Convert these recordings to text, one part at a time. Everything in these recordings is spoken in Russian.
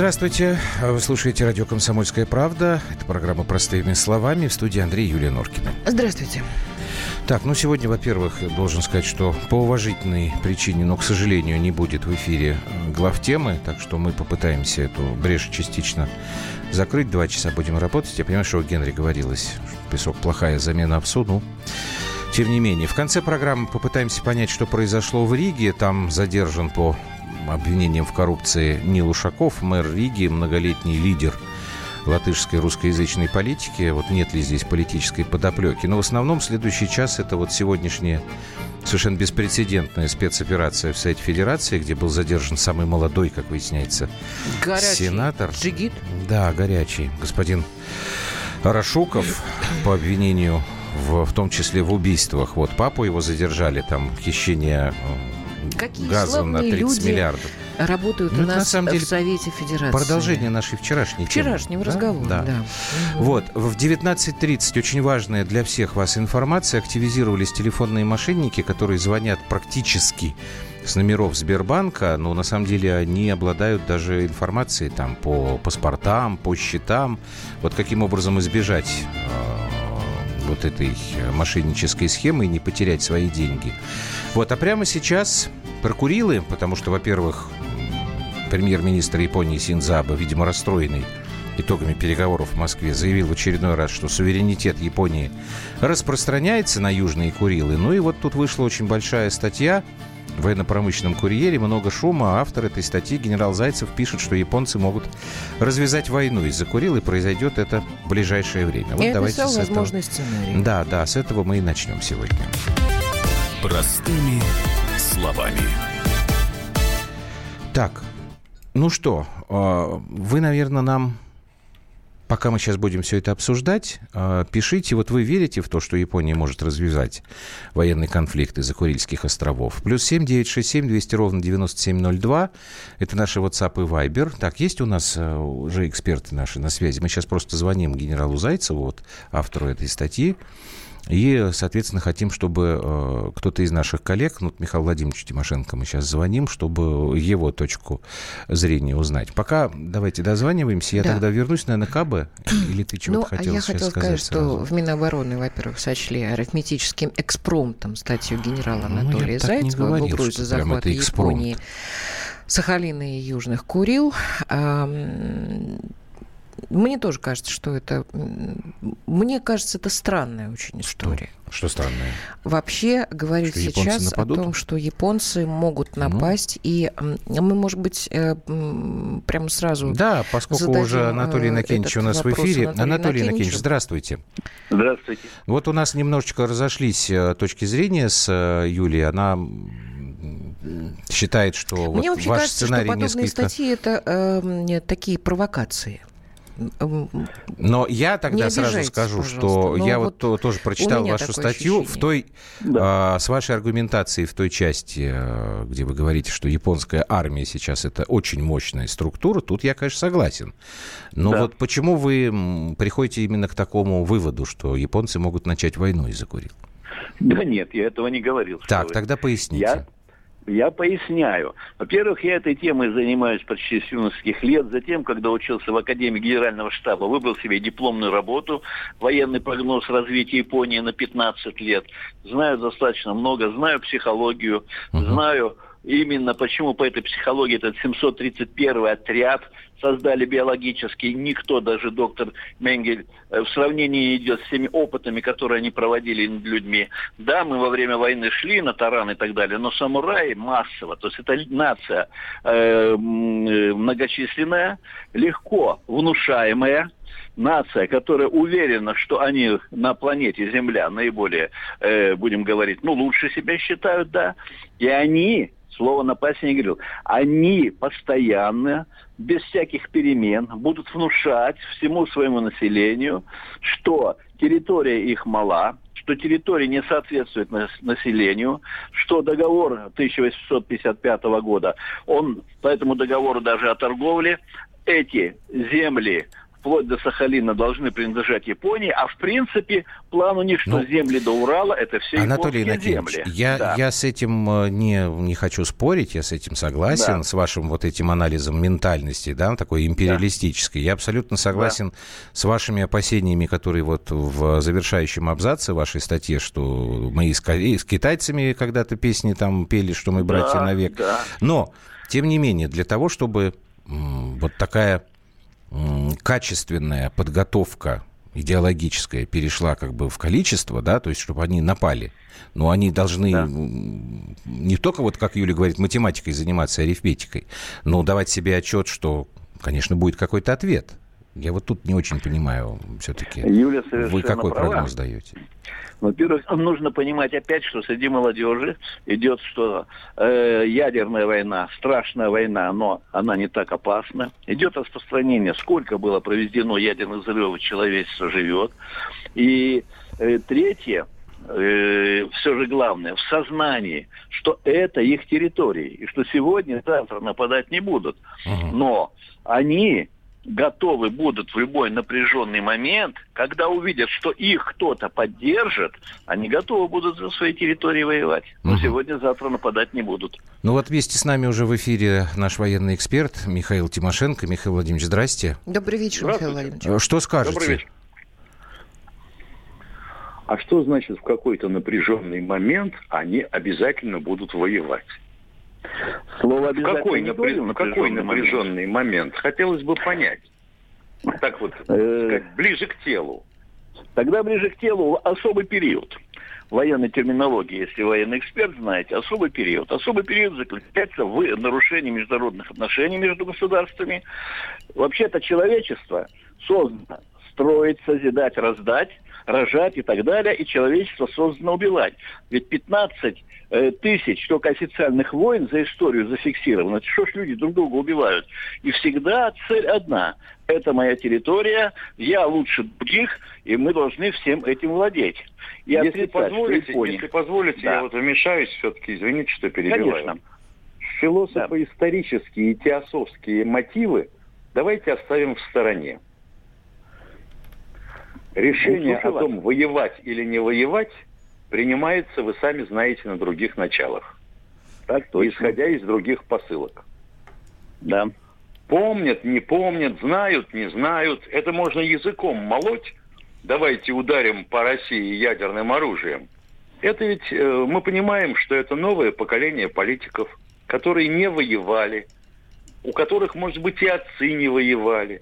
Здравствуйте. Вы слушаете радио «Комсомольская правда». Это программа «Простыми словами». В студии Андрей Юлия Норкина. Здравствуйте. Так, ну сегодня, во-первых, должен сказать, что по уважительной причине, но, к сожалению, не будет в эфире э, глав темы, так что мы попытаемся эту брешь частично закрыть. Два часа будем работать. Я понимаю, что у Генри говорилось, что песок плохая замена ОПСУ, ну, тем не менее. В конце программы попытаемся понять, что произошло в Риге. Там задержан по обвинениям в коррупции Нил Ушаков, мэр Риги, многолетний лидер латышской русскоязычной политики. Вот нет ли здесь политической подоплеки. Но в основном следующий час это вот сегодняшняя совершенно беспрецедентная спецоперация в Совете Федерации, где был задержан самый молодой, как выясняется, горячий. сенатор. Джигит? Да, горячий. Господин Рашуков по обвинению в, в том числе в убийствах. Вот папу его задержали, там хищение Какие газа на 30 люди миллиардов. Работают ну, у нас на самом деле, в Совете Федерации. Продолжение нашей вчерашней Вчерашнего темы. разговора, да. да. Вот, в 19.30 очень важная для всех вас информация. Активизировались телефонные мошенники, которые звонят практически с номеров Сбербанка, но на самом деле они обладают даже информацией там по паспортам, по счетам. Вот каким образом избежать э, вот этой мошеннической схемы и не потерять свои деньги. Вот, а прямо сейчас про Курилы, потому что, во-первых, премьер-министр Японии Синзаба, видимо, расстроенный итогами переговоров в Москве, заявил в очередной раз, что суверенитет Японии распространяется на Южные Курилы. Ну и вот тут вышла очень большая статья военно-промышленном курьере, много шума. Автор этой статьи, генерал Зайцев, пишет, что японцы могут развязать войну из-за Курил, и произойдет это в ближайшее время. Вот Я давайте с этого... сценарий. Да, да, с этого мы и начнем сегодня. Простыми словами. Так, ну что, а, вы, наверное, нам, пока мы сейчас будем все это обсуждать, а, пишите, вот вы верите в то, что Япония может развязать военный конфликт из-за Курильских островов? Плюс семь девять шесть семь двести ровно девяносто семь ноль два. Это наши WhatsApp и Viber. Так, есть у нас а, уже эксперты наши на связи. Мы сейчас просто звоним генералу Зайцеву, вот, автору этой статьи. И, соответственно, хотим, чтобы э, кто-то из наших коллег, ну, Михаил Владимирович Тимошенко, мы сейчас звоним, чтобы его точку зрения узнать. Пока давайте дозваниваемся. Я да. тогда вернусь, наверное, к КБ. Или ты чего-то ну, хотела я хотела сказать, сказать, сразу? что в Минобороны, во-первых, сочли арифметическим экспромтом статью генерала ну, Анатолия ну, Зайцева об угрозе захвата Японии. Сахалина и Южных Курил. Мне тоже кажется, что это... Мне кажется, это странная очень история. Что, что странное? Вообще говорить что сейчас о том, что японцы могут ну. напасть, ну. и мы, может быть, э, прямо сразу Да, поскольку уже Анатолий э, Иннокентьевич у нас в эфире. Анатолий, Анатолий Иннокентьевич, здравствуйте. Здравствуйте. Вот у нас немножечко разошлись э, точки зрения с Юлией. Она считает, что Мне вот вообще ваш кажется, сценарий что подобные несколько... статьи это э, такие провокации. Но я тогда сразу скажу, что я вот, вот тоже прочитал вашу статью ощущение. в той, да. а, с вашей аргументацией в той части, а, где вы говорите, что японская армия сейчас это очень мощная структура, тут я, конечно, согласен. Но да. вот почему вы приходите именно к такому выводу, что японцы могут начать войну из-за Курил? Да нет, я этого не говорил. Так, тогда поясните. Я я поясняю. Во-первых, я этой темой занимаюсь почти с юношеских лет. Затем, когда учился в Академии Генерального штаба, выбрал себе дипломную работу «Военный прогноз развития Японии на 15 лет». Знаю достаточно много, знаю психологию, uh-huh. знаю именно почему по этой психологии этот 731 отряд создали биологический. Никто, даже доктор Менгель, э, в сравнении идет с теми опытами, которые они проводили над людьми. Да, мы во время войны шли на таран и так далее, но самураи массово, то есть это нация э, э многочисленная, легко внушаемая, нация, которая уверена, что они на планете Земля наиболее, э, будем говорить, ну, лучше себя считают, да, и они слово напасть не говорил. Они постоянно, без всяких перемен, будут внушать всему своему населению, что территория их мала, что территория не соответствует населению, что договор 1855 года, он по этому договору даже о торговле, эти земли вплоть до Сахалина, должны принадлежать Японии, а в принципе план у них, что ну, земли до Урала, это все Анатолий земли. Я, да. я с этим э, не, не хочу спорить, я с этим согласен, да. с вашим вот этим анализом ментальности, да, такой империалистической. Да. Я абсолютно согласен да. с вашими опасениями, которые вот в завершающем абзаце вашей статьи, что мы и с, и с китайцами когда-то песни там пели, что мы братья да, навек. Да. Но, тем не менее, для того, чтобы вот такая качественная подготовка идеологическая перешла как бы в количество, да, то есть чтобы они напали. Но они должны да. не только, вот как Юля говорит, математикой заниматься, арифметикой, но давать себе отчет, что, конечно, будет какой-то ответ. Я вот тут не очень понимаю все-таки. Юля Вы какой права. прогноз даете? Во-первых, нужно понимать опять, что среди молодежи идет, что э, ядерная война, страшная война, но она не так опасна. Идет распространение, сколько было проведено ядерных взрывов, человечество живет. И э, третье, э, все же главное, в сознании, что это их территория, и что сегодня, завтра нападать не будут. Но они готовы будут в любой напряженный момент, когда увидят, что их кто-то поддержит, они готовы будут за свои территории воевать. Но угу. сегодня-завтра нападать не будут. Ну вот вместе с нами уже в эфире наш военный эксперт Михаил Тимошенко. Михаил Владимирович, здрасте. Добрый вечер, Михаил Владимирович. Э, что скажете? Добрый вечер. А что значит в какой-то напряженный момент они обязательно будут воевать? Слово в какой, напряж... в какой напряженный момент? Хотелось бы понять. Так вот, э, сказать, ближе к телу. Тогда ближе к телу особый период. Военной терминологии, если военный эксперт знаете, особый период. Особый период заключается в нарушении международных отношений между государствами. Вообще-то человечество создано строить, созидать, раздать, рожать и так далее, и человечество создано убивать. Ведь 15 э, тысяч только официальных войн за историю зафиксировано. Что ж люди друг друга убивают? И всегда цель одна. Это моя территория, я лучше других, и мы должны всем этим владеть. И если позволите, если позволите, да. я вот вмешаюсь все-таки, извините, что перебиваю. Конечно. Философо-исторические и теософские мотивы давайте оставим в стороне. Решение о том, воевать или не воевать, принимается, вы сами знаете, на других началах. Так точно. Исходя из других посылок. Да. Помнят, не помнят, знают, не знают. Это можно языком молоть. Давайте ударим по России ядерным оружием. Это ведь э, мы понимаем, что это новое поколение политиков, которые не воевали, у которых, может быть, и отцы не воевали.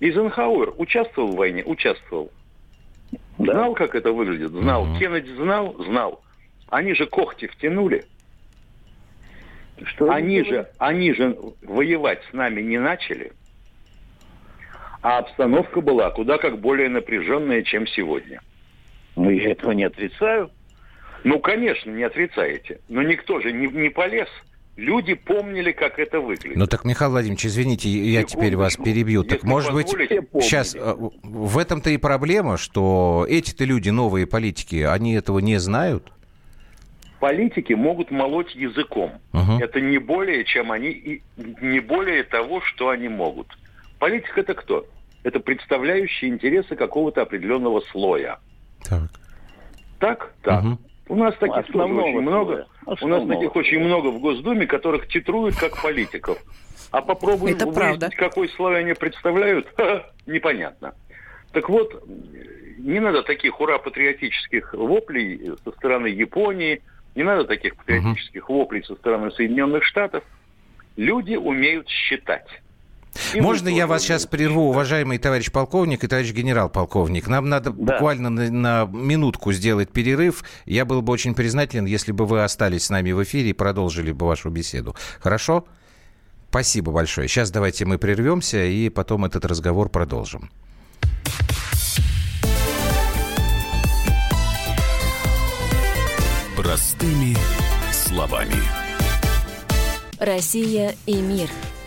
Эйзенхауэр участвовал в войне? Участвовал. Да. Знал, как это выглядит? Знал. Угу. Кеннеди знал? Знал. Они же когти втянули. Что они же, они же воевать с нами не начали. А обстановка была куда как более напряженная, чем сегодня. Ну, я этого не отрицаю. Ну, конечно, не отрицаете. Но никто же не, не полез Люди помнили, как это выглядит. Ну так, Михаил Владимирович, извините, я теперь вас перебью. Так может быть, сейчас э, в этом-то и проблема, что эти-то люди, новые политики, они этого не знают? Политики могут молоть языком. Угу. Это не более, чем они, и не более того, что они могут. Политик это кто? Это представляющий интересы какого-то определенного слоя. Так. Так? Так. Угу. У нас таких тоже очень много. У нас таких очень много в Госдуме, которых титруют как политиков. А попробуй Это выяснить, какой слой они представляют, непонятно. Так вот, не надо таких ура-патриотических воплей со стороны Японии, не надо таких патриотических угу. воплей со стороны Соединенных Штатов. Люди умеют считать. И Можно я вас сейчас прерву, уважаемый товарищ полковник и товарищ генерал-полковник? Нам надо да. буквально на, на минутку сделать перерыв. Я был бы очень признателен, если бы вы остались с нами в эфире и продолжили бы вашу беседу. Хорошо? Спасибо большое. Сейчас давайте мы прервемся и потом этот разговор продолжим. Простыми словами. Россия и мир –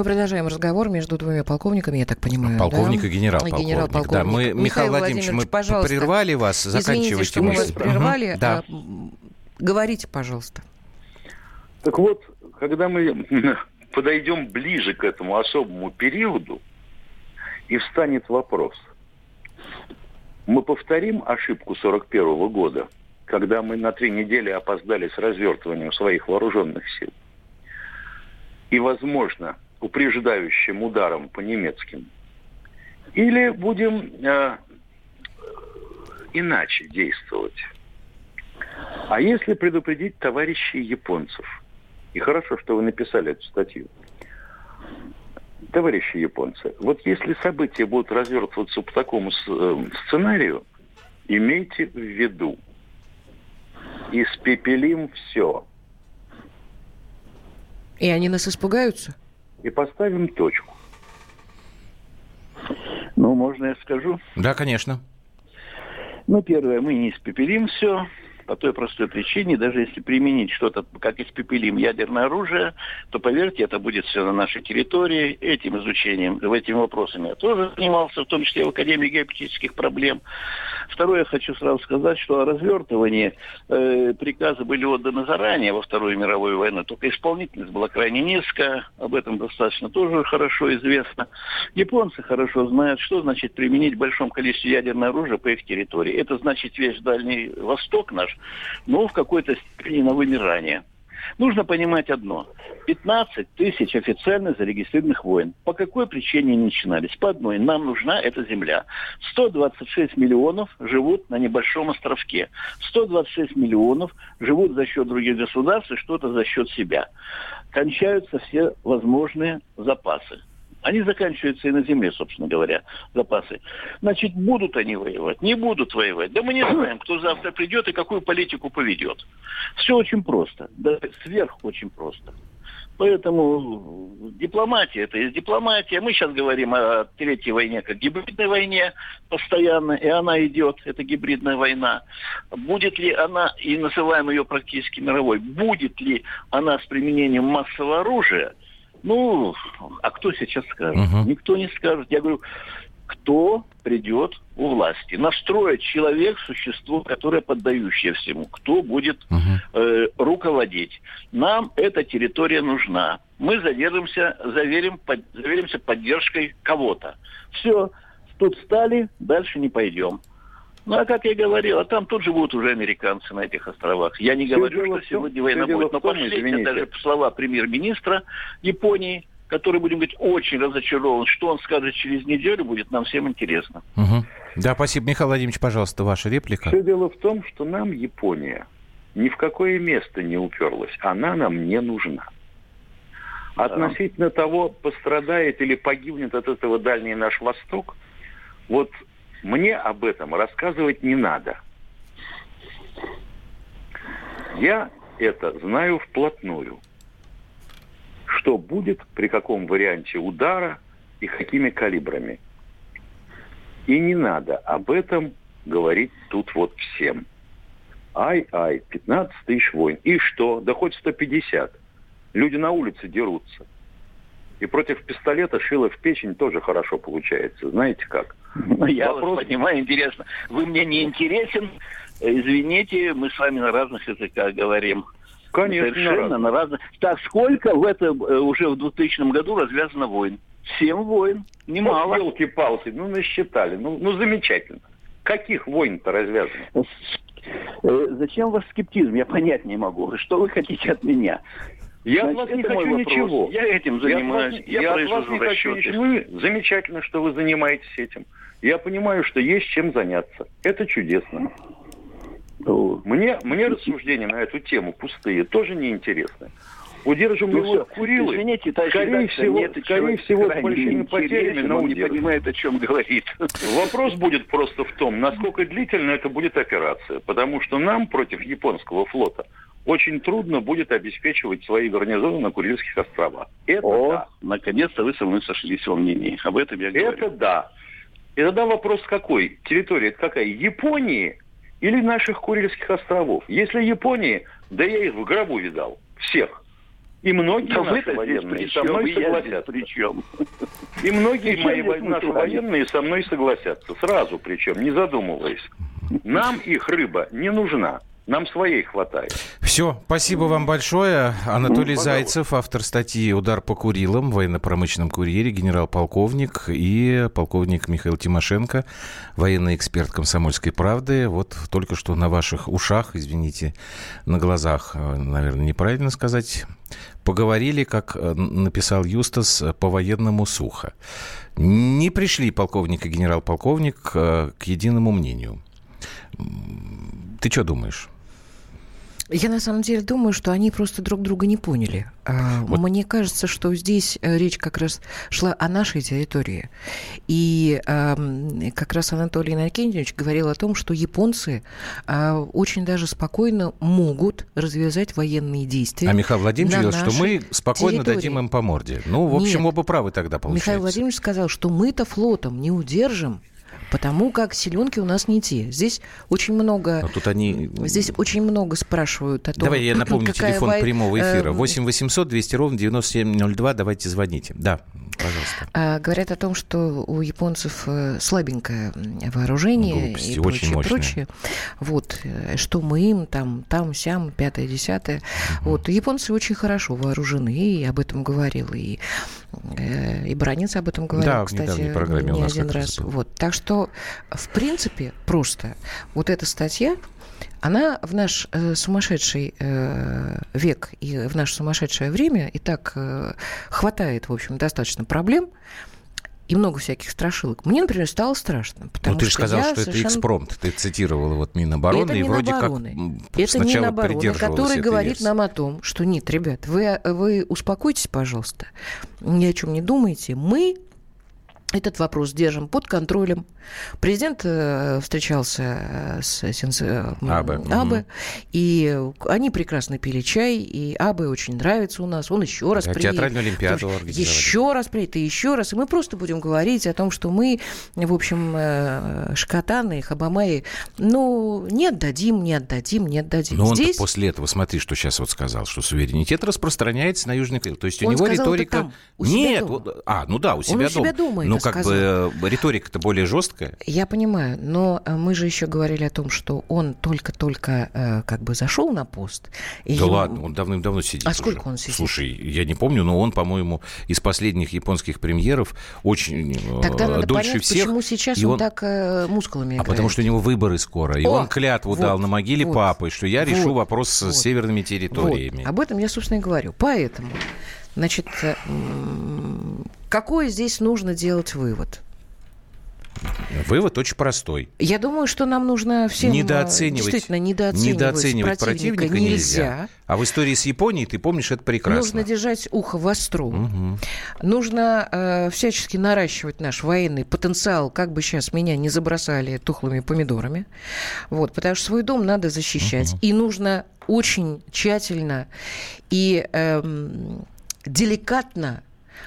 Мы продолжаем разговор между двумя полковниками, я так понимаю. Полковник да? и генерал-полковник. генерал-полковник. Да, мы, Михаил, Михаил Владимирович, мы пожалуйста, прервали вас, заканчивайте Извините, что мы вас прервали. Угу. Да. А, говорите, пожалуйста. Так вот, когда мы подойдем ближе к этому особому периоду, и встанет вопрос, мы повторим ошибку 41 года, когда мы на три недели опоздали с развертыванием своих вооруженных сил, и, возможно, упреждающим ударом по немецким. Или будем э, иначе действовать. А если предупредить товарищей японцев, и хорошо, что вы написали эту статью, товарищи японцы, вот если события будут развертываться по такому э, сценарию, имейте в виду, испепелим все. И они нас испугаются? И поставим точку. Ну, можно я скажу? Да, конечно. Ну, первое, мы не испепелим все по той простой причине, даже если применить что-то, как испепелим ядерное оружие, то, поверьте, это будет все на нашей территории. Этим изучением, этими вопросами я тоже занимался, в том числе в Академии геополитических проблем. Второе, хочу сразу сказать, что о развертывании э, приказы были отданы заранее во Вторую мировую войну, только исполнительность была крайне низкая, об этом достаточно тоже хорошо известно. Японцы хорошо знают, что значит применить в большом количестве ядерное оружие по их территории. Это значит весь Дальний Восток наш но в какой-то степени на вымирание. Нужно понимать одно. 15 тысяч официально зарегистрированных войн. По какой причине они начинались? По одной. Нам нужна эта земля. 126 миллионов живут на небольшом островке. 126 миллионов живут за счет других государств и что-то за счет себя. Кончаются все возможные запасы. Они заканчиваются и на земле, собственно говоря, запасы. Значит, будут они воевать, не будут воевать. Да мы не знаем, кто завтра придет и какую политику поведет. Все очень просто. Да, сверх очень просто. Поэтому дипломатия это есть дипломатия. Мы сейчас говорим о третьей войне как гибридной войне постоянно, и она идет, это гибридная война. Будет ли она, и называем ее практически мировой, будет ли она с применением массового оружия – ну, а кто сейчас скажет? Угу. Никто не скажет. Я говорю, кто придет у власти. Настроить человек, существо, которое поддающее всему. Кто будет угу. э, руководить. Нам эта территория нужна. Мы задержимся, заверим, под, заверимся поддержкой кого-то. Все, тут стали, дальше не пойдем. Ну, а как я говорил, а там тут живут уже американцы на этих островах. Я не все говорю, что сегодня война будет. Но последние даже слова премьер-министра Японии, который, будем говорить, очень разочарован. Что он скажет через неделю, будет нам всем интересно. Угу. Да, спасибо. Михаил Владимирович, пожалуйста, ваша реплика. Все дело в том, что нам Япония ни в какое место не уперлась. Она нам не нужна. Относительно того, пострадает или погибнет от этого дальний наш Восток, вот мне об этом рассказывать не надо. Я это знаю вплотную. Что будет, при каком варианте удара и какими калибрами. И не надо об этом говорить тут вот всем. Ай-ай, 15 тысяч войн. И что? Да хоть 150. Люди на улице дерутся. И против пистолета шило в печень тоже хорошо получается. Знаете как? Ну, я Вопрос... вас понимаю, интересно. Вы мне не интересен. Извините, мы с вами на разных языках говорим. Конечно, Совершенно на разных. Так, сколько в этом э, уже в 2000 году развязано войн? Семь войн. Немало. Ну, елки-палки, ну насчитали. Ну, ну замечательно. Каких войн-то развязано? Э, зачем ваш скептизм? Я понять не могу. Что вы хотите от меня? Я Значит, от вас не хочу ничего. Я этим занимаюсь. Я, я, я от вас не хочу ничего. Ну, замечательно, что вы занимаетесь этим. Я понимаю, что есть чем заняться. Это чудесно. Мне, мне рассуждения на эту тему пустые тоже неинтересны. Удержим ну, его Курилы. Извините, скорее всего, нет, скорее всего с большими потерями, но он не понимает, о чем говорит. Вопрос будет просто в том, насколько длительно это будет операция. Потому что нам против японского флота очень трудно будет обеспечивать свои гарнизоны на Курильских островах. Это О, да. наконец-то вы со мной сошлись во мнении. Об этом я говорю. Это да. И тогда вопрос какой? Территория это какая? Японии или наших Курильских островов? Если Японии, да я их в гробу видал. Всех. И многие да наши военные со мной согласятся. Причем. И многие мои наши военные со мной согласятся. Сразу причем, не задумываясь. Нам их рыба не нужна. Нам своей хватает. Все, спасибо вам большое. Анатолий ну, Зайцев, автор статьи «Удар по Курилам», военно-промышленном курьере, генерал-полковник и полковник Михаил Тимошенко, военный эксперт «Комсомольской правды». Вот только что на ваших ушах, извините, на глазах, наверное, неправильно сказать, поговорили, как э, написал Юстас, по-военному сухо. Не пришли полковник и генерал-полковник э, к единому мнению. Ты что думаешь? Я на самом деле думаю, что они просто друг друга не поняли. А, вот. Мне кажется, что здесь э, речь как раз шла о нашей территории. И э, как раз Анатолий Иннокентьевич говорил о том, что японцы э, очень даже спокойно могут развязать военные действия. А Михаил Владимирович говорил, что мы спокойно территории. дадим им по морде. Ну, в общем, Нет. оба правы тогда получается. Михаил Владимирович сказал, что мы-то флотом не удержим потому как селенки у нас не те. Здесь очень много... Но тут они... Здесь очень много спрашивают о том, Давай я напомню телефон вой... прямого эфира. 8 800 200 ровно 9702. Давайте звоните. Да, пожалуйста. А, говорят о том, что у японцев э, слабенькое вооружение Глупости, и прочее, очень прочее. Вот, э, что мы им там, там, сям, пятое, десятое. Угу. Вот, японцы очень хорошо вооружены, и об этом говорил и Э, и Бранец об этом говорил, да, кстати, не один раз. Вот. Так что, в принципе, просто вот эта статья, она в наш э, сумасшедший э, век и в наше сумасшедшее время и так э, хватает, в общем, достаточно проблем, и много всяких страшилок. Мне, например, стало страшно. Потому ну, ты же сказал, что совершенно... это экспромт. Ты цитировала вот Минобороны, это и вроде Минобороны. как это сначала Минобороны, который говорит версии. нам о том, что нет, ребят, вы, вы успокойтесь, пожалуйста, ни о чем не думайте. Мы этот вопрос держим под контролем. Президент э, встречался э, с Сенс... Э, Абе. Абе, угу. и они прекрасно пили чай, и Абе очень нравится у нас. Он еще раз приедет. Театральную Олимпиаду Еще раз приедет, и еще раз. И мы просто будем говорить о том, что мы, в общем, шкатаны, хабамаи, ну, не отдадим, не отдадим, не отдадим. Но Здесь... он после этого, смотри, что сейчас вот сказал, что суверенитет распространяется на Южный Крым. То есть у он него риторика... Там, у Нет, дома. а, ну да, у себя он дома. У себя дома ну, как сказал. бы риторика-то более жесткая. Я понимаю, но э, мы же еще говорили о том, что он только-только э, как бы зашел на пост. И да ему... ладно, он давным-давно сидит. А уже. сколько он сидит? Слушай, я не помню, но он, по-моему, из последних японских премьеров очень э, Тогда надо дольше понять, всех. Почему сейчас и он, он так э, мускулами играет? А потому что у него выборы скоро. И О, он клятву вот, дал на могиле вот, папы, что я вот, решу вопрос вот, с северными территориями. Вот. Об этом я, собственно, и говорю. Поэтому, значит, какой здесь нужно делать вывод? Вывод очень простой. Я думаю, что нам нужно всем недооценивать, действительно недооценивать, недооценивать противника, противника нельзя. нельзя. А в истории с Японией, ты помнишь, это прекрасно. Нужно держать ухо востро. Угу. Нужно э, всячески наращивать наш военный потенциал, как бы сейчас меня не забросали тухлыми помидорами. Вот, потому что свой дом надо защищать. Угу. И нужно очень тщательно и э, деликатно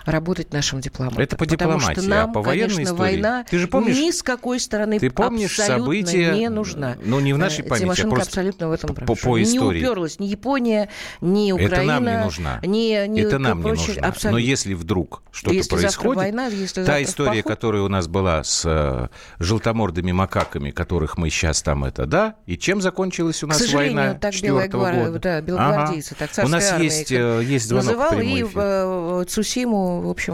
работать нашим дипломатам. Это по дипломатии, что нам, а по военной конечно, истории... война ты же помнишь, ни с какой стороны ты помнишь абсолютно события, не нужна. Ну, не в нашей э, памяти, а Тимошенко а просто абсолютно в этом по, по истории. Не уперлась ни Япония, ни Украина. Это нам не нужна. Ни, ни Это нам прочее, не нужна. Абсолютно. Но если вдруг что-то если происходит, война, если та история, поход... которая у нас была с э, желтомордыми макаками, которых мы сейчас там это, да, и чем закончилась у нас война так белая года? Да, белогвардейцы, ага. так У нас есть, э, есть звонок называл, и в Цусиму, в общем,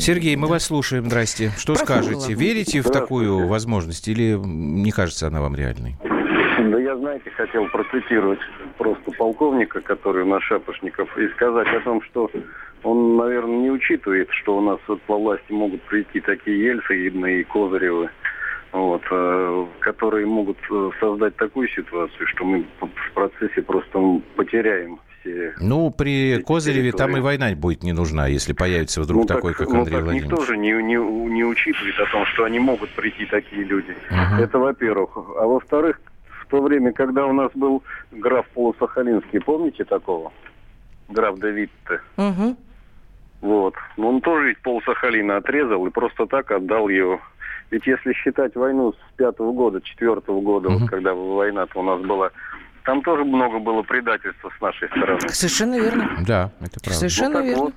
Сергей, мы да. вас слушаем. Здрасте. Что Про скажете? Верите в такую возможность или не кажется она вам реальной? Да я, знаете, хотел процитировать просто полковника, который у нас Шапошников, и сказать о том, что он, наверное, не учитывает, что у нас вот по власти могут прийти такие Ельцины и Козыревы, вот, э, которые могут э, создать такую ситуацию, что мы в процессе просто потеряем области. Ну, при Козыреве там и война будет не нужна, если появится вдруг ну, такой, так, как Андрей ну, так Владимирович. Никто же не, не, не учитывает о том, что они могут прийти такие люди. Угу. Это во-первых. А во-вторых, в то время, когда у нас был граф Полусахалинский, помните такого? Граф Давид-то. Угу. Вот. Но он тоже ведь полсахалина отрезал и просто так отдал его. Ведь если считать войну с пятого года, четвертого года, угу. вот когда война-то у нас была, там тоже много было предательства с нашей стороны. Совершенно верно. Да, это правда. Совершенно ну, верно. Вот,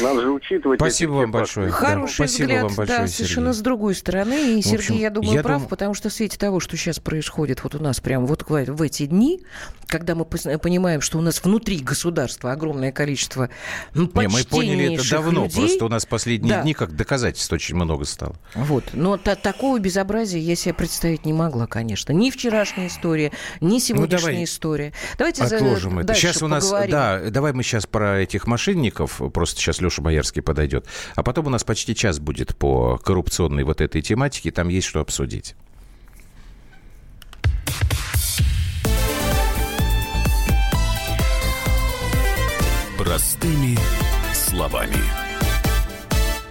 надо же учитывать. Спасибо вам большое. Хороший да, спасибо взгляд, вам большое, да, совершенно Сергей. с другой стороны. И Сергей, общем, я думаю, я прав, дум... потому что в свете того, что сейчас происходит вот у нас прямо вот в эти дни, когда мы понимаем, что у нас внутри государства огромное количество ну, Не, мы поняли это давно, людей, просто у нас последние да. дни как доказательств очень много стало. Вот, но та такого безобразия я себе представить не могла, конечно. Ни вчерашняя история, ни сегодняшняя ну, давай история. Давайте отложим за... это. Сейчас у нас, поговорим. да, давай мы сейчас про этих мошенников, просто сейчас Леша Боярский подойдет, а потом у нас почти час будет по коррупционной вот этой тематике, там есть что обсудить. Простыми словами.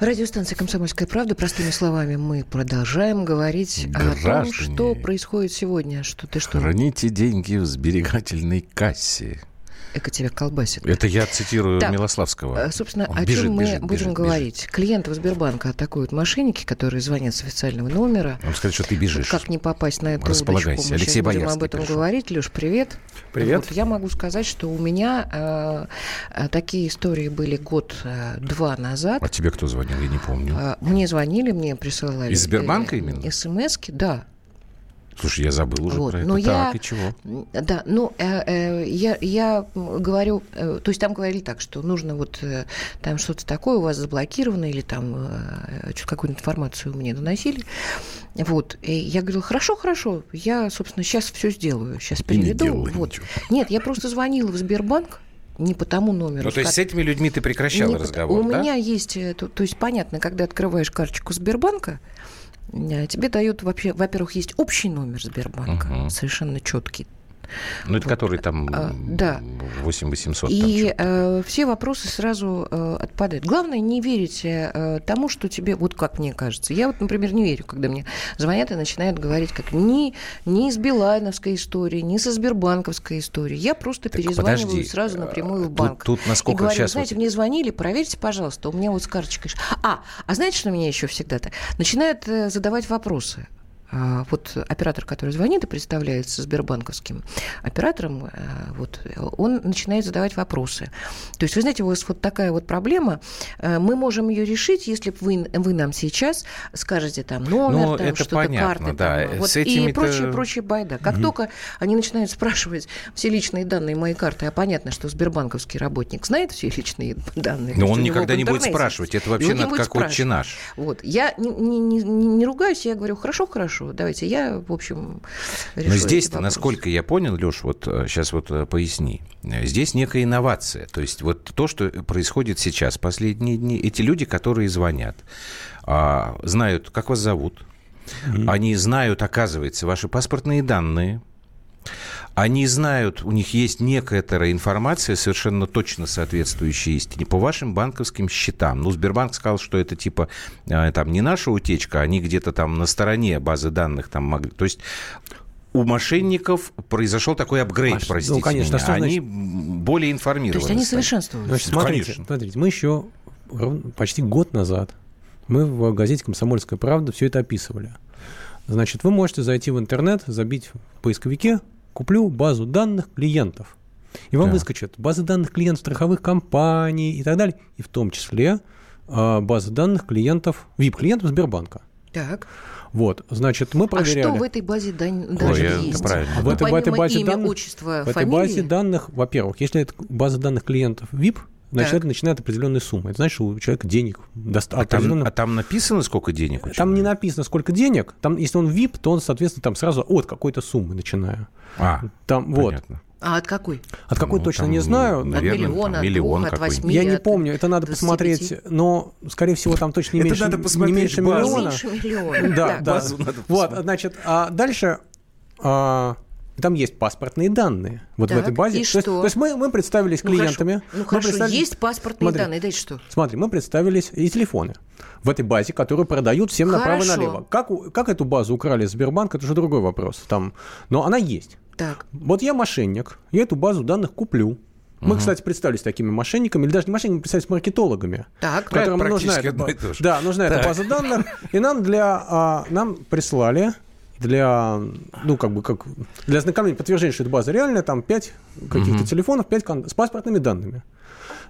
Радиостанция «Комсомольская правда». Простыми словами мы продолжаем говорить Граждане, о том, что происходит сегодня. Что ты что? Храните деньги в сберегательной кассе. Эко тебя колбасит. Это я цитирую так, Милославского. Э, собственно, Он о бежит, чем мы бежит, будем бежит, говорить. Бежит. Клиентов Сбербанка атакуют мошенники, которые звонят с официального номера. Он сказать, что ты бежишь. Как не попасть на эту Располагайся. удочку? Мы Алексей будем об этом пришел. говорить. Леш, привет. Привет. Вот, я могу сказать, что у меня э, такие истории были год-два э, назад. А тебе кто звонил? Я не помню. Э, мне звонили, мне присылали. Из Сбербанка именно? СМСки, да. Слушай, я забыл уже вот, про это. Но так, я, и чего? Да, ну, э, э, я, я говорю, э, то есть там говорили так, что нужно вот э, там что-то такое у вас заблокировано, или там э, какую-то информацию мне доносили. Вот. И я говорила, хорошо, хорошо, я, собственно, сейчас все сделаю, сейчас переведу. Не вот. Ничего. Нет, я просто звонила в Сбербанк, не по тому номеру. Ну, то есть с этими людьми ты прекращала не разговор, У да? меня есть, э, то, то есть понятно, когда открываешь карточку Сбербанка, тебе дают вообще, во-первых, есть общий номер Сбербанка, угу. совершенно четкий. Ну, это вот. который там а, да. 8800. И э, все вопросы сразу э, отпадают. Главное, не верить э, тому, что тебе, вот как мне кажется. Я вот, например, не верю, когда мне звонят и начинают говорить, как ни, ни из Билайновской истории, ни со Сбербанковской истории. Я просто так перезваниваю подожди. сразу напрямую в банк. Тут, тут насколько и говорю, сейчас... знаете, мне звонили, проверьте, пожалуйста, у меня вот с карточкой... А, а знаете, что меня еще всегда-то? Начинают задавать вопросы. А, вот оператор, который звонит и представляется Сбербанковским оператором, э, вот, он начинает задавать вопросы. То есть, вы знаете, у вас вот такая вот проблема, э, мы можем ее решить, если вы, вы нам сейчас скажете там номер, ну, там, что-то, карты, да. там, вот, и прочее, прочее байда. Как mm только они начинают спрашивать все личные данные моей карты, а понятно, что сбербанковский работник знает все личные данные. Но он никогда не будет спрашивать, это вообще надо как отче наш. Вот, я не, не, не, не ругаюсь, я говорю, хорошо, хорошо, хорошо, давайте я, в общем, решу Но здесь, насколько я понял, Леш, вот сейчас э, вот э, поясни. Здесь некая инновация. То есть вот то, что происходит сейчас, последние дни, эти люди, которые звонят, а, знают, как вас зовут, mm-hmm. они знают, оказывается, ваши паспортные данные, они знают, у них есть некоторая информация, совершенно точно соответствующая истине, по вашим банковским счетам. Ну, Сбербанк сказал, что это типа э, там не наша утечка, они где-то там на стороне базы данных там могли. То есть у мошенников произошел такой апгрейд, Маш, простите ну, конечно, меня. Они значит... более информированы. То есть они совершенствуются. Значит, смотрите, конечно. смотрите, мы еще почти год назад мы в газете «Комсомольская правда» все это описывали. Значит, вы можете зайти в интернет, забить в поисковике куплю базу данных клиентов. и вам да. выскочат базы данных клиентов страховых компаний и так далее, и в том числе э, базы данных клиентов, VIP-клиентов Сбербанка. Так. Вот, значит, мы проверяли. А что в этой базе данных Ой, есть? Правильно. В, ну, этой, в этой базе имя, данных, отчество, в этой базе данных, во-первых, если это база данных клиентов VIP, это начинает определенной суммы. Это значит, что у человека денег достаточно. А, там, а там написано, сколько денег у Там не написано, сколько денег. Там, если он VIP, то он, соответственно, там сразу от какой-то суммы начиная. А, там, понятно. Вот. А от какой? От какой ну, точно там, не знаю. Наверное, от миллиона, там, миллион от, двух, от 8, Я не помню, это надо 25. посмотреть, но, скорее всего, там точно не меньше, надо не меньше миллиона. Меньше миллиона. Да, да. Вот, значит, а дальше там есть паспортные данные вот так, в этой базе. И то, что? Есть, то есть мы, мы представились ну, клиентами. Хорошо. Ну хорошо, представили... есть паспортные смотри, данные, дальше что? Смотри, мы представились и телефоны в этой базе, которую продают всем направо и налево. Как, как эту базу украли Сбербанк, это уже другой вопрос. Там, но она есть. Так. Вот я мошенник, я эту базу данных куплю. Мы, угу. кстати, представились такими мошенниками, или даже не мошенниками, представились маркетологами, так, которым нужна, эта, да, нужна эта база данных. И нам для а, нам прислали для, ну, как бы, как, для ознакомления, подтверждения, что эта база реальная, там 5 каких-то угу. телефонов, 5 с паспортными данными.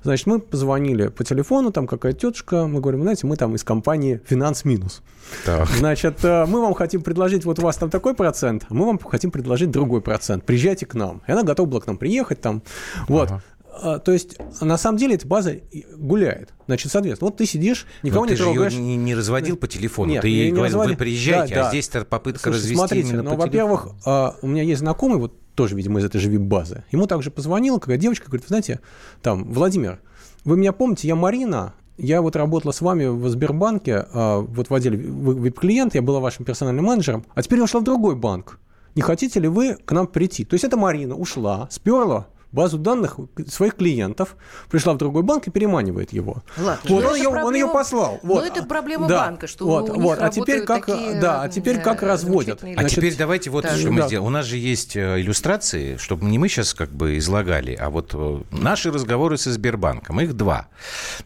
Значит, мы позвонили по телефону, там какая-то тетушка, мы говорим, знаете, мы там из компании «Финанс Минус». Так. Значит, э, мы вам хотим предложить, вот у вас там такой процент, а мы вам хотим предложить другой процент. Приезжайте к нам. И она готова была к нам приехать там. Вот. Ага. А, то есть, на самом деле, эта база гуляет. Значит, соответственно, вот ты сидишь, никого Но не ты трогаешь. Ее не, не разводил по телефону. Нет, ты ей говорил, вы приезжайте, да, а да. здесь попытка Слушай, развести смотрите, именно ну, во-первых, а, у меня есть знакомый, вот тоже, видимо, из этой же вип-базы. Ему также позвонила какая девочка, говорит, знаете, там, Владимир, вы меня помните, я Марина, я вот работала с вами в Сбербанке, а, вот в отделе вип-клиент, я была вашим персональным менеджером, а теперь я ушла в другой банк. Не хотите ли вы к нам прийти? То есть это Марина ушла, сперла базу данных своих клиентов, пришла в другой банк и переманивает его. Ладно, вот он, ее, проблема, он ее послал. Вот. Но это проблема да. банка, что вот, у вот. А теперь как, такие, да, а теперь как разводят. А Значит, теперь давайте вот да. что мы да. сделаем. У нас же есть э, иллюстрации, чтобы не мы сейчас как бы излагали, а вот э, наши разговоры со Сбербанком. Их два.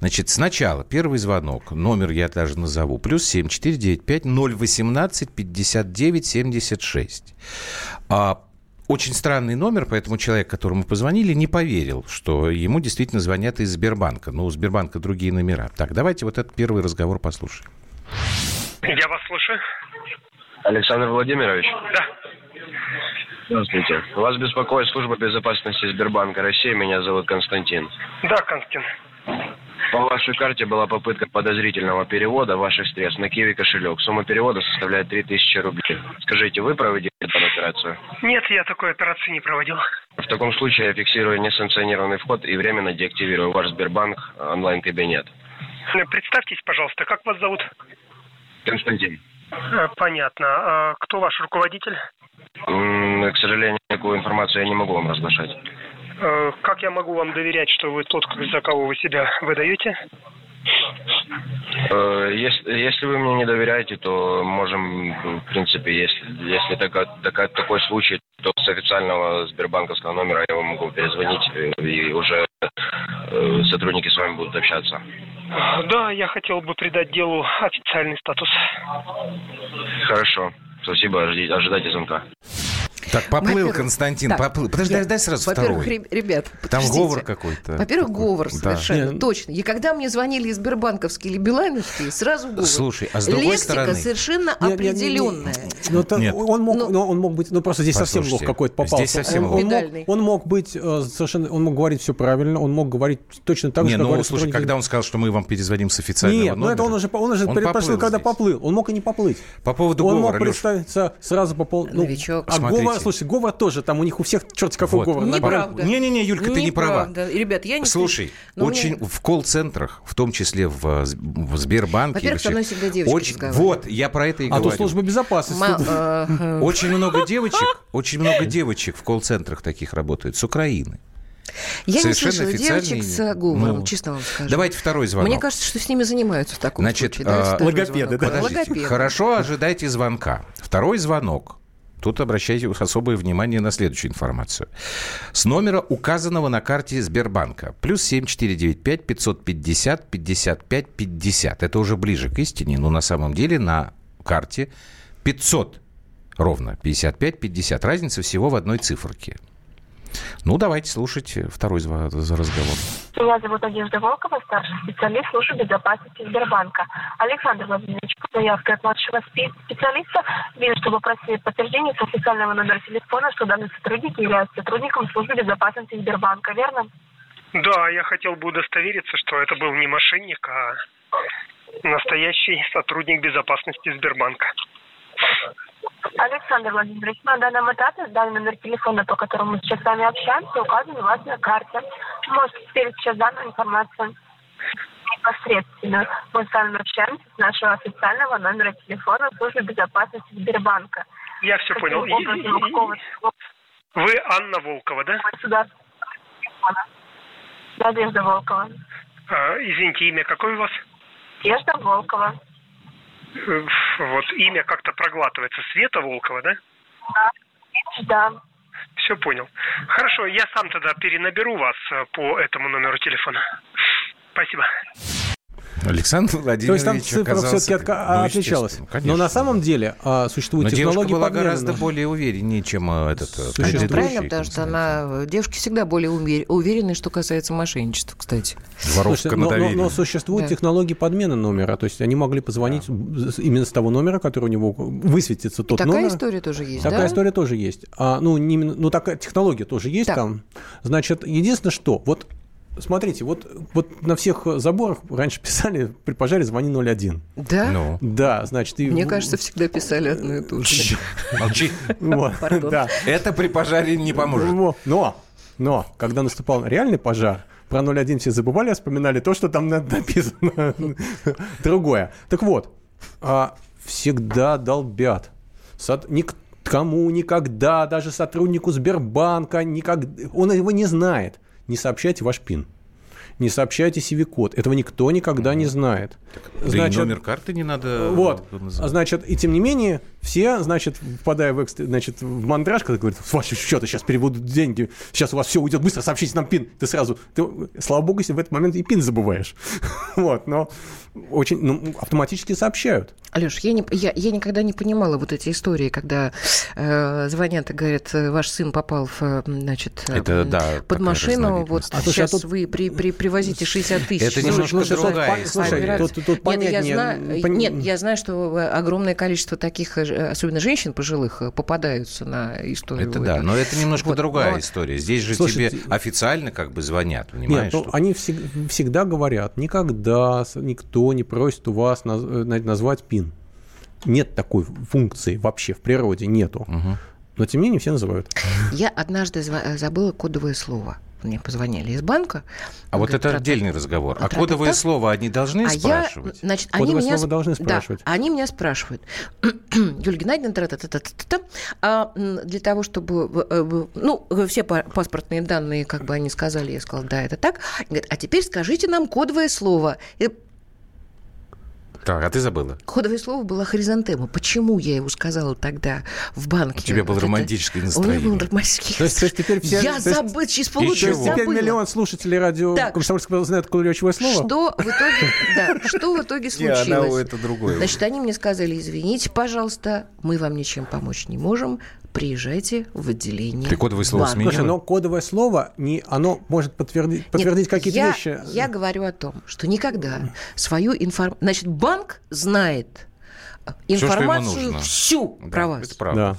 Значит, сначала первый звонок, номер я даже назову, плюс 7495 018 59 76. А очень странный номер, поэтому человек, которому позвонили, не поверил, что ему действительно звонят из Сбербанка. Ну, у Сбербанка другие номера. Так, давайте вот этот первый разговор послушаем. Я вас слушаю. Александр Владимирович? Да. Здравствуйте. Вас беспокоит служба безопасности Сбербанка России. Меня зовут Константин. Да, Константин. По вашей карте была попытка подозрительного перевода ваших средств на Киви кошелек. Сумма перевода составляет 3000 рублей. Скажите, вы проводили эту операцию? Нет, я такой операции не проводил. В таком случае я фиксирую несанкционированный вход и временно деактивирую ваш Сбербанк онлайн-кабинет. Представьтесь, пожалуйста, как вас зовут? Константин. Э, понятно. А кто ваш руководитель? К сожалению, такую информацию я не могу вам разглашать. Э, как я могу вам доверять, что вы тот, за кого вы себя выдаете? Э, если, если вы мне не доверяете, то можем, в принципе, если, если такой, такой, такой случай, то с официального сбербанковского номера я вам могу перезвонить, э, и уже сотрудники с вами будут общаться. Да, я хотел бы придать делу официальный статус. Хорошо. Спасибо, ожидайте звонка. Так, поплыл Константин, так, поплыл. Подожди, дай, дай сразу во-первых, второй. ребят, Там говор какой-то. Во-первых, говор совершенно, да. точно. И когда мне звонили из Сбербанковские или Билайновские, сразу говор. Слушай, а с другой Лексика стороны... совершенно нет, определенная. Нет, нет, нет. Он, мог, но, он мог быть, ну просто здесь совсем лох какой-то попался. Здесь совсем он, он, мог, он мог быть э, совершенно, он мог говорить все правильно, он мог говорить точно так же, не, ну, слушай, когда он сказал, что мы вам перезвоним с официального Нет, номера... Нет, ну это он уже, он уже он предпочел, когда здесь. поплыл. Он мог и не поплыть. По поводу он говора, Он мог представиться сразу по пол... Ну, Новичок. А говор, слушай, говор тоже, там у них у всех черт какой вот. говор. Неправда. Не-не-не, Юлька, не ты не права. Ребят, я не... Слушай, очень меня... в колл-центрах, в том числе в, в Сбербанке... Во-первых, со мной всегда девочки очень... Вот, я про это и а говорю. А то служба безопасности. Э, очень много девочек, очень много девочек в колл-центрах таких работают с Украины. Я Совершенно не слышала девочек с говором, ну, честно вам скажу. Давайте второй звонок. Мне кажется, что с ними занимаются в таком Значит, случае. А, логопеды, да? Логопеды. Хорошо, ожидайте звонка. Второй звонок. Тут обращайте особое внимание на следующую информацию. С номера, указанного на карте Сбербанка. Плюс 7495 550 55 50. Это уже ближе к истине, но на самом деле на карте 500 ровно 55-50. Разница всего в одной циферке. Ну, давайте слушать второй за разговор. Меня зовут Надежда Волкова, старший специалист службы безопасности Сбербанка. Александр Владимирович, заявка от младшего специалиста. Вижу, что вы просили подтверждение с официального номера телефона, что данный сотрудник является сотрудником службы безопасности Сбербанка, верно? Да, я хотел бы удостовериться, что это был не мошенник, а настоящий сотрудник безопасности Сбербанка. Александр Владимирович, на данном этапе данный номер телефона, по которому мы сейчас с вами общаемся, указан у вас на карте. Можете теперь сейчас данную информацию непосредственно. Мы с вами общаемся с нашего официального номера телефона службы безопасности Сбербанка. Я все Каким понял. Образом, Вы Анна Волкова, да? Надежда Волкова. А, извините, имя какое у вас? Надежда Волкова. Вот имя как-то проглатывается. Света Волкова, да? Да. Да. Все понял. Хорошо, я сам тогда перенаберу вас э, по этому номеру телефона. Спасибо. Александр Владимирович То есть там цифра все-таки от, ну, отличалась. Но на самом деле а, существует Но технология была гораздо более увереннее, чем а, этот э, Существует. Правильно, потому что она, девушки всегда более уверены, что касается мошенничества, кстати. Слушайте, но, но, но существуют да. технологии подмены номера, то есть они могли позвонить да. именно с того номера, который у него высветится тот И такая номер. Такая история тоже есть, Такая да? история тоже есть. А, ну, не, ну, такая технология тоже есть так. там. Значит, единственное, что вот Смотрите, вот, вот на всех заборах раньше писали при пожаре звони 01. Да? Ну. Да, значит... И... Мне кажется, всегда писали одно и то же. Молчи. Да. Это при пожаре не поможет. Но, но, когда наступал реальный пожар, про 01 все забывали, а вспоминали то, что там написано другое. Так вот, а, всегда долбят. Никому никогда, даже сотруднику Сбербанка, никогда, он его не знает не сообщайте ваш ПИН. Не сообщайте CV-код. Этого никто никогда не знает. Так, значит, да и номер карты не надо Вот. Значит, и тем не менее, все, значит, впадая в, значит, в мандраж, когда говорят, с вашего счета сейчас переводят деньги, сейчас у вас все уйдет, быстро сообщите нам ПИН. Ты сразу, ты, слава богу, если в этот момент и ПИН забываешь. вот, но очень, ну, автоматически сообщают. Алеш, я, не, я, я никогда не понимала вот эти истории, когда э, звонят и говорят, ваш сын попал в, значит, Это, да, под машину, вот а, сейчас а тут... вы при, при, привозите 60 тысяч. Это немножко ну, другая Слушай, тут, тут нет, я знаю, пон... нет, я знаю, что огромное количество таких, э, особенно женщин пожилых, э, попадаются на историю. Это да, но это немножко вот, другая но... история. Здесь же Слушай, тебе официально как бы звонят, понимаешь? Нет, ну, они всег... всегда говорят, никогда никто не просит у вас наз... Э, назвать ПИН. Нет такой функции вообще в природе, нету. Угу. Но тем не менее все называют. Я однажды забыла кодовое слово мне позвонили из банка. А вот говорит, это отдельный разговор. А кодовое слово они должны а спрашивать? Я, значит, кодовое они слово меня, должны спрашивать. Да, они меня спрашивают. Юлия Геннадьевна, та -та -та -та -та, а для того, чтобы... Э, ну, все паспортные данные, как бы они сказали, я сказала, да, это так. Говорит, а теперь скажите нам кодовое слово. Так, а ты забыла? Кодовое слово было хризантема. Почему я его сказала тогда в банке? У тебя было вот романтическое это... настроение. У меня было романтическое то есть, то есть теперь все... Я забыла, через полгода Теперь миллион слушателей радио так, Комсомольского знают ключевое слово? Что в итоге, да, что в итоге случилось? Не, она, это другое. Значит, они мне сказали, извините, пожалуйста, мы вам ничем помочь не можем, приезжайте в отделение. Ты кодовое слово банка. сменила? Слушай, но кодовое слово, не, оно может подтвердить, подтвердить какие-то я, вещи. Я говорю о том, что никогда свою информацию... Значит, банк знает информацию всю да, про вас. Это правда. Да.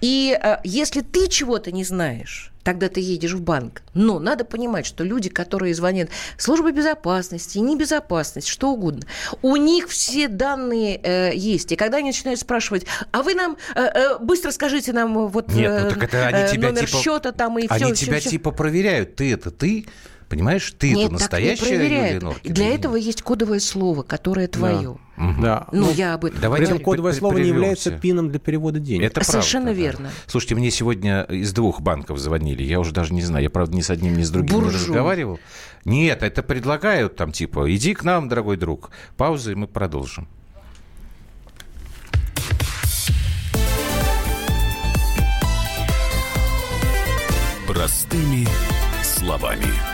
И а, если ты чего-то не знаешь, тогда ты едешь в банк. Но надо понимать, что люди, которые звонят службы безопасности, небезопасность, что угодно, у них все данные э, есть. И когда они начинают спрашивать, а вы нам э, э, быстро скажите нам вот Нет, ну, так это они э, тебя, номер типа, счета там и они все. Они тебя все, типа проверяют. Ты это ты? Понимаешь, ты Нет, это настоящая Юлия Норкина. Для этого есть кодовое слово, которое твое. Да. Угу. да. Ну, я об этом. Давайте При этом кодовое слово не является пином для перевода денег. Это Совершенно правда, верно. Да. Слушайте, мне сегодня из двух банков звонили. Я уже даже не знаю. Я, правда, ни с одним, ни с другим Буржу. не разговаривал. Нет, это предлагают там типа, иди к нам, дорогой друг. Пауза, и мы продолжим. Простыми словами.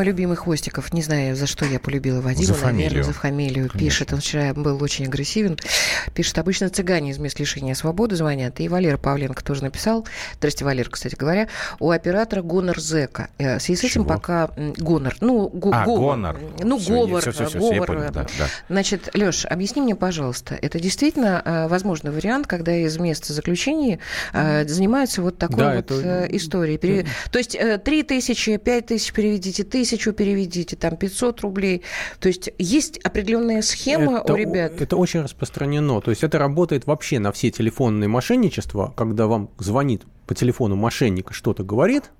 Мой любимый Хвостиков, не знаю, за что я полюбила Вадима, за фамилию. наверное, за фамилию. Конечно. Пишет, он вчера был очень агрессивен. Пишет, обычно цыгане из мест лишения свободы звонят. И Валера Павленко тоже написал. Здрасте, Валер, кстати говоря. У оператора Гонор Зека. Э, в связи с этим пока... Гонор. Ну, го, а, говор. Гонор. Ну, все, говор. Все, все, все, говор. Понял, да, да. Значит, Леш, объясни мне, пожалуйста, это действительно э, возможный вариант, когда из места заключения э, занимаются вот такой да, вот это... историей? То есть 3 тысячи, 5 тысяч переведите, тысяч тысячу переведите, там 500 рублей. То есть есть определенная схема это, у ребят. Это очень распространено. То есть это работает вообще на все телефонные мошенничества, когда вам звонит по телефону мошенник и что-то говорит,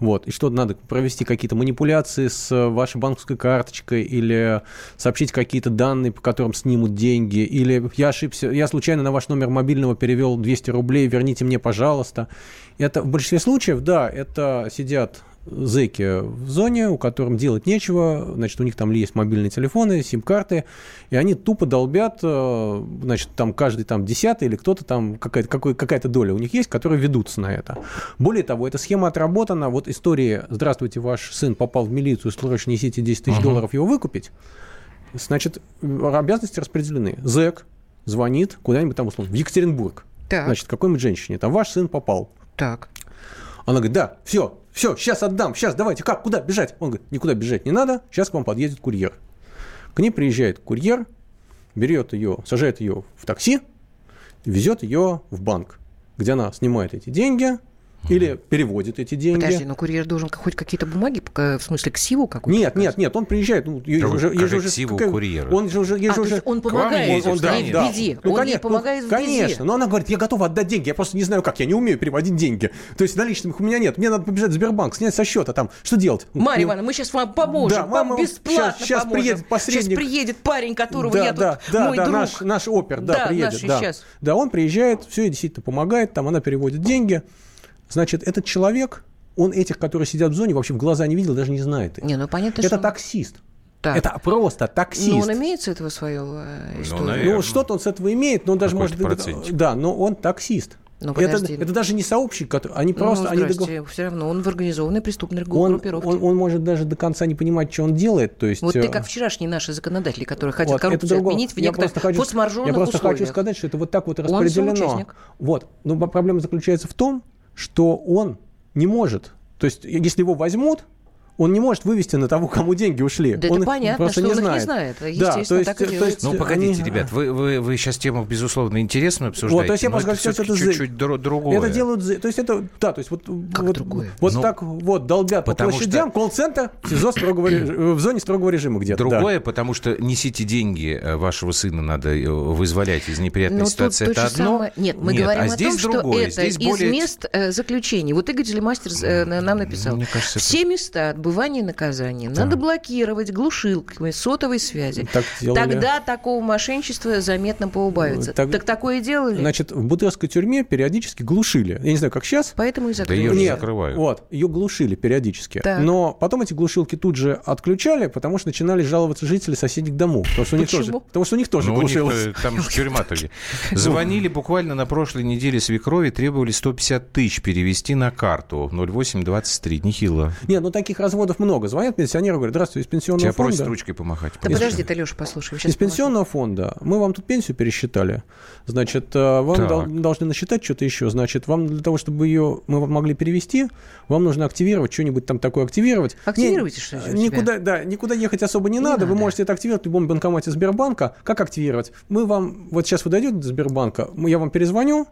вот, и что надо провести какие-то манипуляции с вашей банковской карточкой или сообщить какие-то данные, по которым снимут деньги, или я ошибся, я случайно на ваш номер мобильного перевел 200 рублей, верните мне, пожалуйста. Это в большинстве случаев, да, это сидят зэки в зоне, у которых делать нечего, значит, у них там есть мобильные телефоны, сим-карты, и они тупо долбят, э, значит, там каждый там десятый или кто-то там, какая-то, какой, какая-то доля у них есть, которые ведутся на это. Более того, эта схема отработана, вот история «Здравствуйте, ваш сын попал в милицию, срочно несите 10 тысяч uh-huh. долларов его выкупить», значит, обязанности распределены. Зэк звонит куда-нибудь там, условно, в Екатеринбург. Так. Значит, какой-нибудь женщине, там, ваш сын попал. Так. Она говорит, да, все, все, сейчас отдам, сейчас давайте, как, куда бежать? Он говорит, никуда бежать не надо, сейчас к вам подъедет курьер. К ней приезжает курьер, берет ее, сажает ее в такси, везет ее в банк, где она снимает эти деньги, или переводит эти деньги. Подожди, но курьер должен хоть какие-то бумаги, в смысле ксиву какую-то? Нет, нет, нет, он приезжает. Ну, я уже, уже, ксиву как, курьера? Он же уже... А, же уже он помогает он, он, да, в да. беде. Ну, он конечно, ей помогает ну, в беде. Конечно, но она говорит, я готова отдать деньги, я просто не знаю как, я не умею переводить деньги. То есть наличных у меня нет, мне надо побежать в Сбербанк, снять со счета там. Что делать? Марья Ивановна, мы сейчас вам поможем, да, вам бесплатно сейчас, сейчас приедет посредник. Сейчас приедет парень, которого да, я да, тут, да, мой да, друг. Наш, наш опер, да, да приедет. Да. Да, он приезжает, все действительно помогает, там она переводит деньги. Значит, этот человек он этих, которые сидят в зоне, вообще в глаза не видел, даже не знает их. Не, ну понятно, Это что... таксист. Так. Это просто таксист. Ну, он имеет с этого свою э, историю. Ну, ну что-то он с этого имеет, но он даже может... Процентик. Да, но он таксист. Ну, это, это даже не сообщник, который, они ну, просто... Они догов... все равно он в организованной преступной группировке. Он, он, он может даже до конца не понимать, что он делает. То есть... Вот ты э, как вчерашние наши законодатели, которые хотят вот, коррупцию это отменить в некоторых форс-мажорных Я просто условиях. хочу сказать, что это вот так вот распределено. Вот. Но проблема заключается в том, что он не может. То есть, если его возьмут, он не может вывести на того, кому деньги ушли. Да он это понятно, просто что не он знает. их не знает. Естественно, да, то есть, так и то есть, Ну, погодите, они... ребят, вы, вы, вы сейчас тему, безусловно, интересную обсуждаете, вот, то есть я но это это чуть-чуть другое. Это делают... То есть это... Да, то есть вот... Как вот, другое? Вот ну, так вот долбят по площадям, что... колл-центр в, СИЗО строгого, в зоне строгого режима где-то. Другое, да. потому что несите деньги э, вашего сына надо э, вызволять из неприятной но ситуации. Это одно. Самое... Нет, мы Нет, говорим а о том, что другое. это здесь из более... мест э, заключения. Вот Игорь Делимастер нам написал. Все места отбывания наказания наказание. Да. Надо блокировать глушилками сотовой связи. Так Тогда такого мошенничества заметно поубавится. Так, так такое делали? Значит, в Бутырской тюрьме периодически глушили. Я не знаю, как сейчас. Поэтому и закрыли. Да ее Нет, закрывают. Вот, ее глушили периодически. Так. Но потом эти глушилки тут же отключали, потому что начинали жаловаться жители соседних домов. Потому что у них тоже, потому что у них тоже ну, глушилось. Них, э, там же тюрьма тоже. Звонили буквально на прошлой неделе свекрови, требовали 150 тысяч перевести на карту 0823. Нехило. Нет, ну таких разводов много. Звонят пенсионеры, говорят, здравствуйте, из пенсионного Тебя фонда... просят ручкой помахать. Да подожди ты, Леша, послушай. Из пенсионного фонда мы вам тут пенсию пересчитали. Значит, э, вам так. должны насчитать что-то еще. Значит, вам для того, чтобы ее мы могли перевести, вам нужно активировать, что-нибудь там такое активировать. Активируйте, что ли, никуда, Да, никуда ехать особо не, не надо. надо. Вы можете это активировать в любом банкомате Сбербанка. Как активировать? Мы вам, вот сейчас вы дойдете до Сбербанка, я вам перезвоню,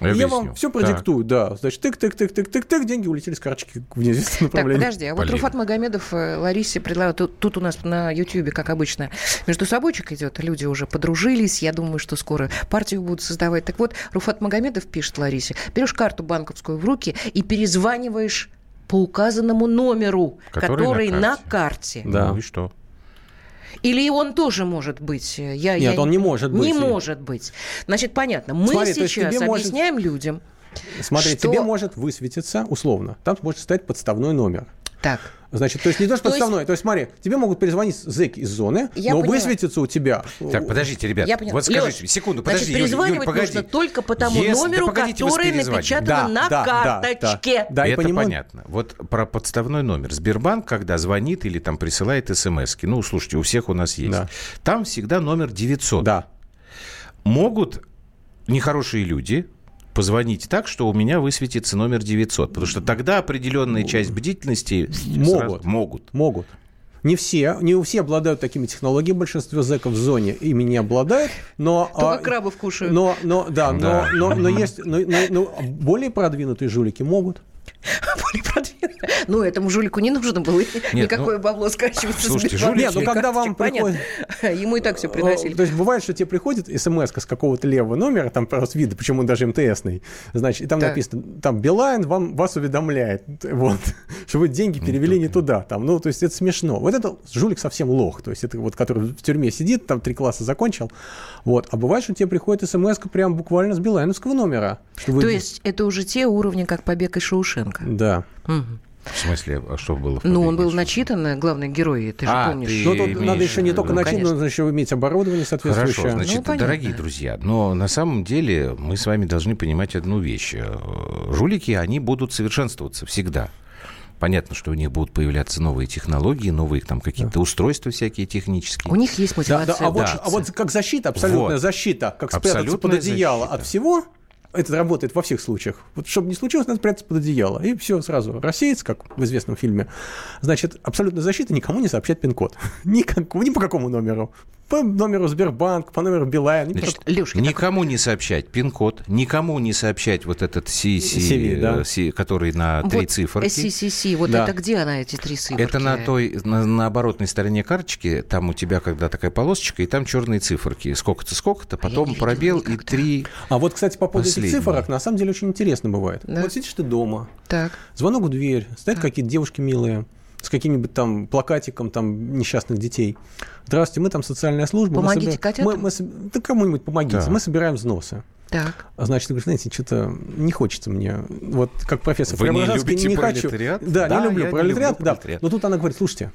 Я, я вам все продиктую, так. да. Значит, тык-тык-тык-тык-тык-тык, деньги улетели с карточки в неизвестном направлении. Так, подожди, а вот Полин. Руфат Магомедов э, Ларисе предлагал, тут, тут у нас на Ютьюбе, как обычно, между собойчик идет, люди уже подружились, я думаю, что скоро партию будут создавать. Так вот, Руфат Магомедов пишет Ларисе, берешь карту банковскую в руки и перезваниваешь по указанному номеру, который, который на карте. На карте. Да. Ну и что? Или он тоже может быть? Я, Нет, я... он не может быть. Не может быть. Значит, понятно. Мы Смотри, сейчас объясняем может... людям, Смотри, что... тебе может высветиться, условно, там может стоять подставной номер. Так. Значит, то есть не то, что то подставной. Есть... То есть, смотри, тебе могут перезвонить зэки из зоны, я но поняла. высветится у тебя. Так, подождите, ребят. Я вот скажите, Леш, секунду, подожди, значит, Юль, Юль, погоди. нужно только по тому Если... номеру, да который напечатан да, на да, карточке. Да, да, да Это понимаю. понятно. Вот про подставной номер. Сбербанк, когда звонит или там присылает смс ну, слушайте, у всех у нас есть. Да. Там всегда номер 900. Да. Могут нехорошие люди позвоните так, что у меня высветится номер 900. Потому что тогда определенная часть бдительности могут. могут. Могут. Не все, не все обладают такими технологиями, большинство зэков в зоне ими не обладают, но... Только а, крабов кушают. Но, но, да, да. Но, но, но есть, но, но, но более продвинутые жулики могут. Более продвинутые. Ну, этому жулику не нужно было Нет, никакое ну, бабло скачивать. Слушайте, жулик... Нет, ну когда вам приходит... Ему и так все приносили. То есть бывает, что тебе приходит смс с какого-то левого номера, там просто видно, почему он даже МТСный, значит, и там да. написано, там Билайн вам, вас уведомляет, вот, что вы деньги перевели не туда, там, ну, то есть это смешно. Вот это жулик совсем лох, то есть это вот, который в тюрьме сидит, там три класса закончил, вот, а бывает, что тебе приходит смс прям буквально с билайновского номера. То есть это уже те уровни, как побег из Шоушенка? Да. Угу. В смысле, а что было? Ну, он был начитан, главный герой, ты же а, помнишь. Ты ну, тут надо еще не только ну, начитан, нужно еще иметь оборудование соответствующее. Хорошо, значит, ну, дорогие друзья, но на самом деле мы с вами должны понимать одну вещь. Жулики, они будут совершенствоваться всегда. Понятно, что у них будут появляться новые технологии, новые там какие-то да. устройства всякие технические. У них есть мотивация. Да, да, а, вот, а вот как защита, абсолютная вот. защита, как спрятаться под одеяло защита. от всего, это работает во всех случаях. Вот чтобы не случилось, надо спрятаться под одеяло. И все сразу рассеется, как в известном фильме. Значит, абсолютная защита никому не сообщать пин-код. Никакому, ни по какому номеру по номеру Сбербанк, по номеру Билайн. Значит, Лешка, никому так... не сообщать пин-код, никому не сообщать вот этот CC, CV, да. C, который на три вот цифры. CCC, вот да. это где она, эти три цифры? Это на той, на, на оборотной стороне карточки, там у тебя когда такая полосочка, и там черные циферки. Сколько-то, сколько-то, потом а пробел и три А вот, кстати, по поводу этих цифрок, на самом деле очень интересно бывает. Да. Вот сидишь ты дома, так. звонок в дверь, стоят какие-то девушки милые, с каким-нибудь там плакатиком там несчастных детей. Здравствуйте, мы там социальная служба. Помогите мы собираем, котятам? Мы, мы, да кому-нибудь помогите. Да. Мы собираем взносы. Так. А значит, ты говоришь, знаете, что-то не хочется мне. Вот как профессор Вы не любите не хочу. Да, да, не люблю пролетариат. Да. Но тут она говорит, слушайте,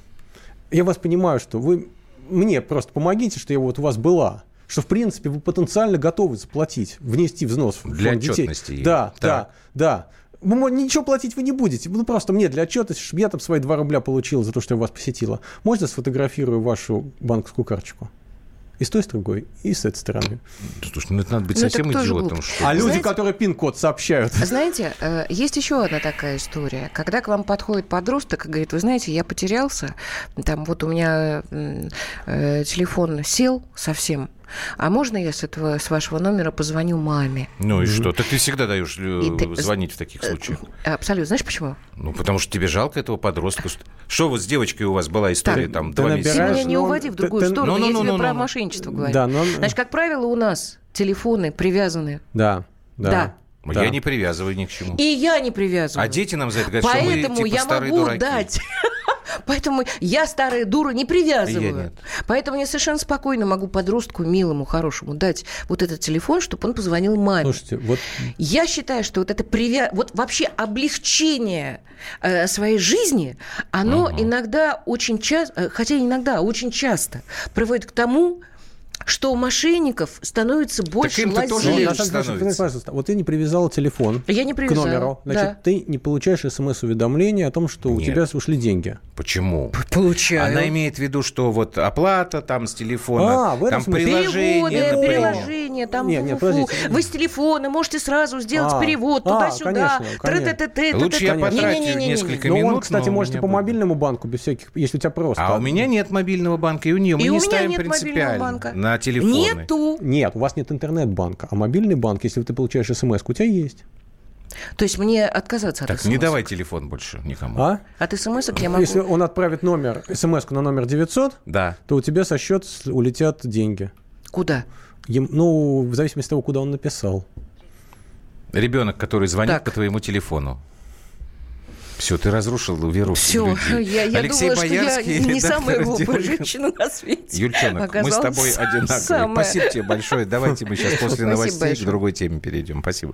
я вас понимаю, что вы мне просто помогите, что я вот у вас была что, в принципе, вы потенциально готовы заплатить, внести взнос в Для детей. отчетности. Да, да, да вы, ничего платить вы не будете. Ну, просто мне для отчетности, чтобы я там свои 2 рубля получил за то, что я вас посетила. Можно сфотографирую вашу банковскую карточку? И с той, с другой, и с этой стороны. Слушай, ну это надо быть ну, совсем идиотом. Что а люди, знаете, которые пин-код сообщают. Знаете, э, есть еще одна такая история. Когда к вам подходит подросток и говорит, вы знаете, я потерялся, там вот у меня э, телефон сел совсем, а можно я с этого, с вашего номера позвоню маме? Ну и что? Так ты всегда даешь э, ты... звонить в таких случаях. Э, абсолютно. Знаешь почему? Ну, потому что тебе жалко этого подростка. Что вот с девочкой у вас была история так, там два месяца? Ты меня не уводи в другую ты, сторону. Ты, я тебе про мошенничество говорю. Да, но... Значит, как правило, у нас телефоны привязаны. Да. Да. да. Я не привязываю ни к чему. И я не привязываю. А дети нам за это говорят, Поэтому что мы типа я могу дураки. дать Поэтому я, старая дура, не привязываю. Поэтому я совершенно спокойно могу подростку, милому, хорошему, дать вот этот телефон, чтобы он позвонил маме. Слушайте, вот... Я считаю, что вот это привя... вот вообще облегчение э, своей жизни, оно угу. иногда очень часто, э, хотя иногда, а очень часто приводит к тому, что у мошенников становится больше так лазеек. Ну, вот ты не привязала телефон Я не привязала, к номеру. Значит, да. ты не получаешь смс-уведомление о том, что Нет. у тебя ушли деньги. Почему? Получаю. Она имеет в виду, что вот оплата там с телефона, а, в этом там приложение, Переводы, например. приложение, там нет, нет, Вы с телефона можете сразу сделать а, перевод а, туда-сюда. Лучше я потрачу несколько минут. Но он, кстати, можете по мобильному банку без всяких, если у тебя просто. А у меня нет мобильного банка, и у нее мы не ставим принципиально на телефоны. Нету. Нет, у вас нет интернет-банка, а мобильный банк, если ты получаешь смс, у тебя есть. То есть мне отказаться так, от смс не давай телефон больше никому. А? От смс я могу. Если он отправит номер, смс на номер 900, да. то у тебя со счет улетят деньги. Куда? Ем, ну, в зависимости от того, куда он написал. Ребенок, который звонит так. по твоему телефону. Все, ты разрушил веру Все, я, я Алексей думала, Боярский, что я не самая глупая женщина на свете. Юльчонок, мы с тобой одинаковые. Самая. Спасибо тебе большое. Давайте мы сейчас после новостей к другой теме перейдем. Спасибо.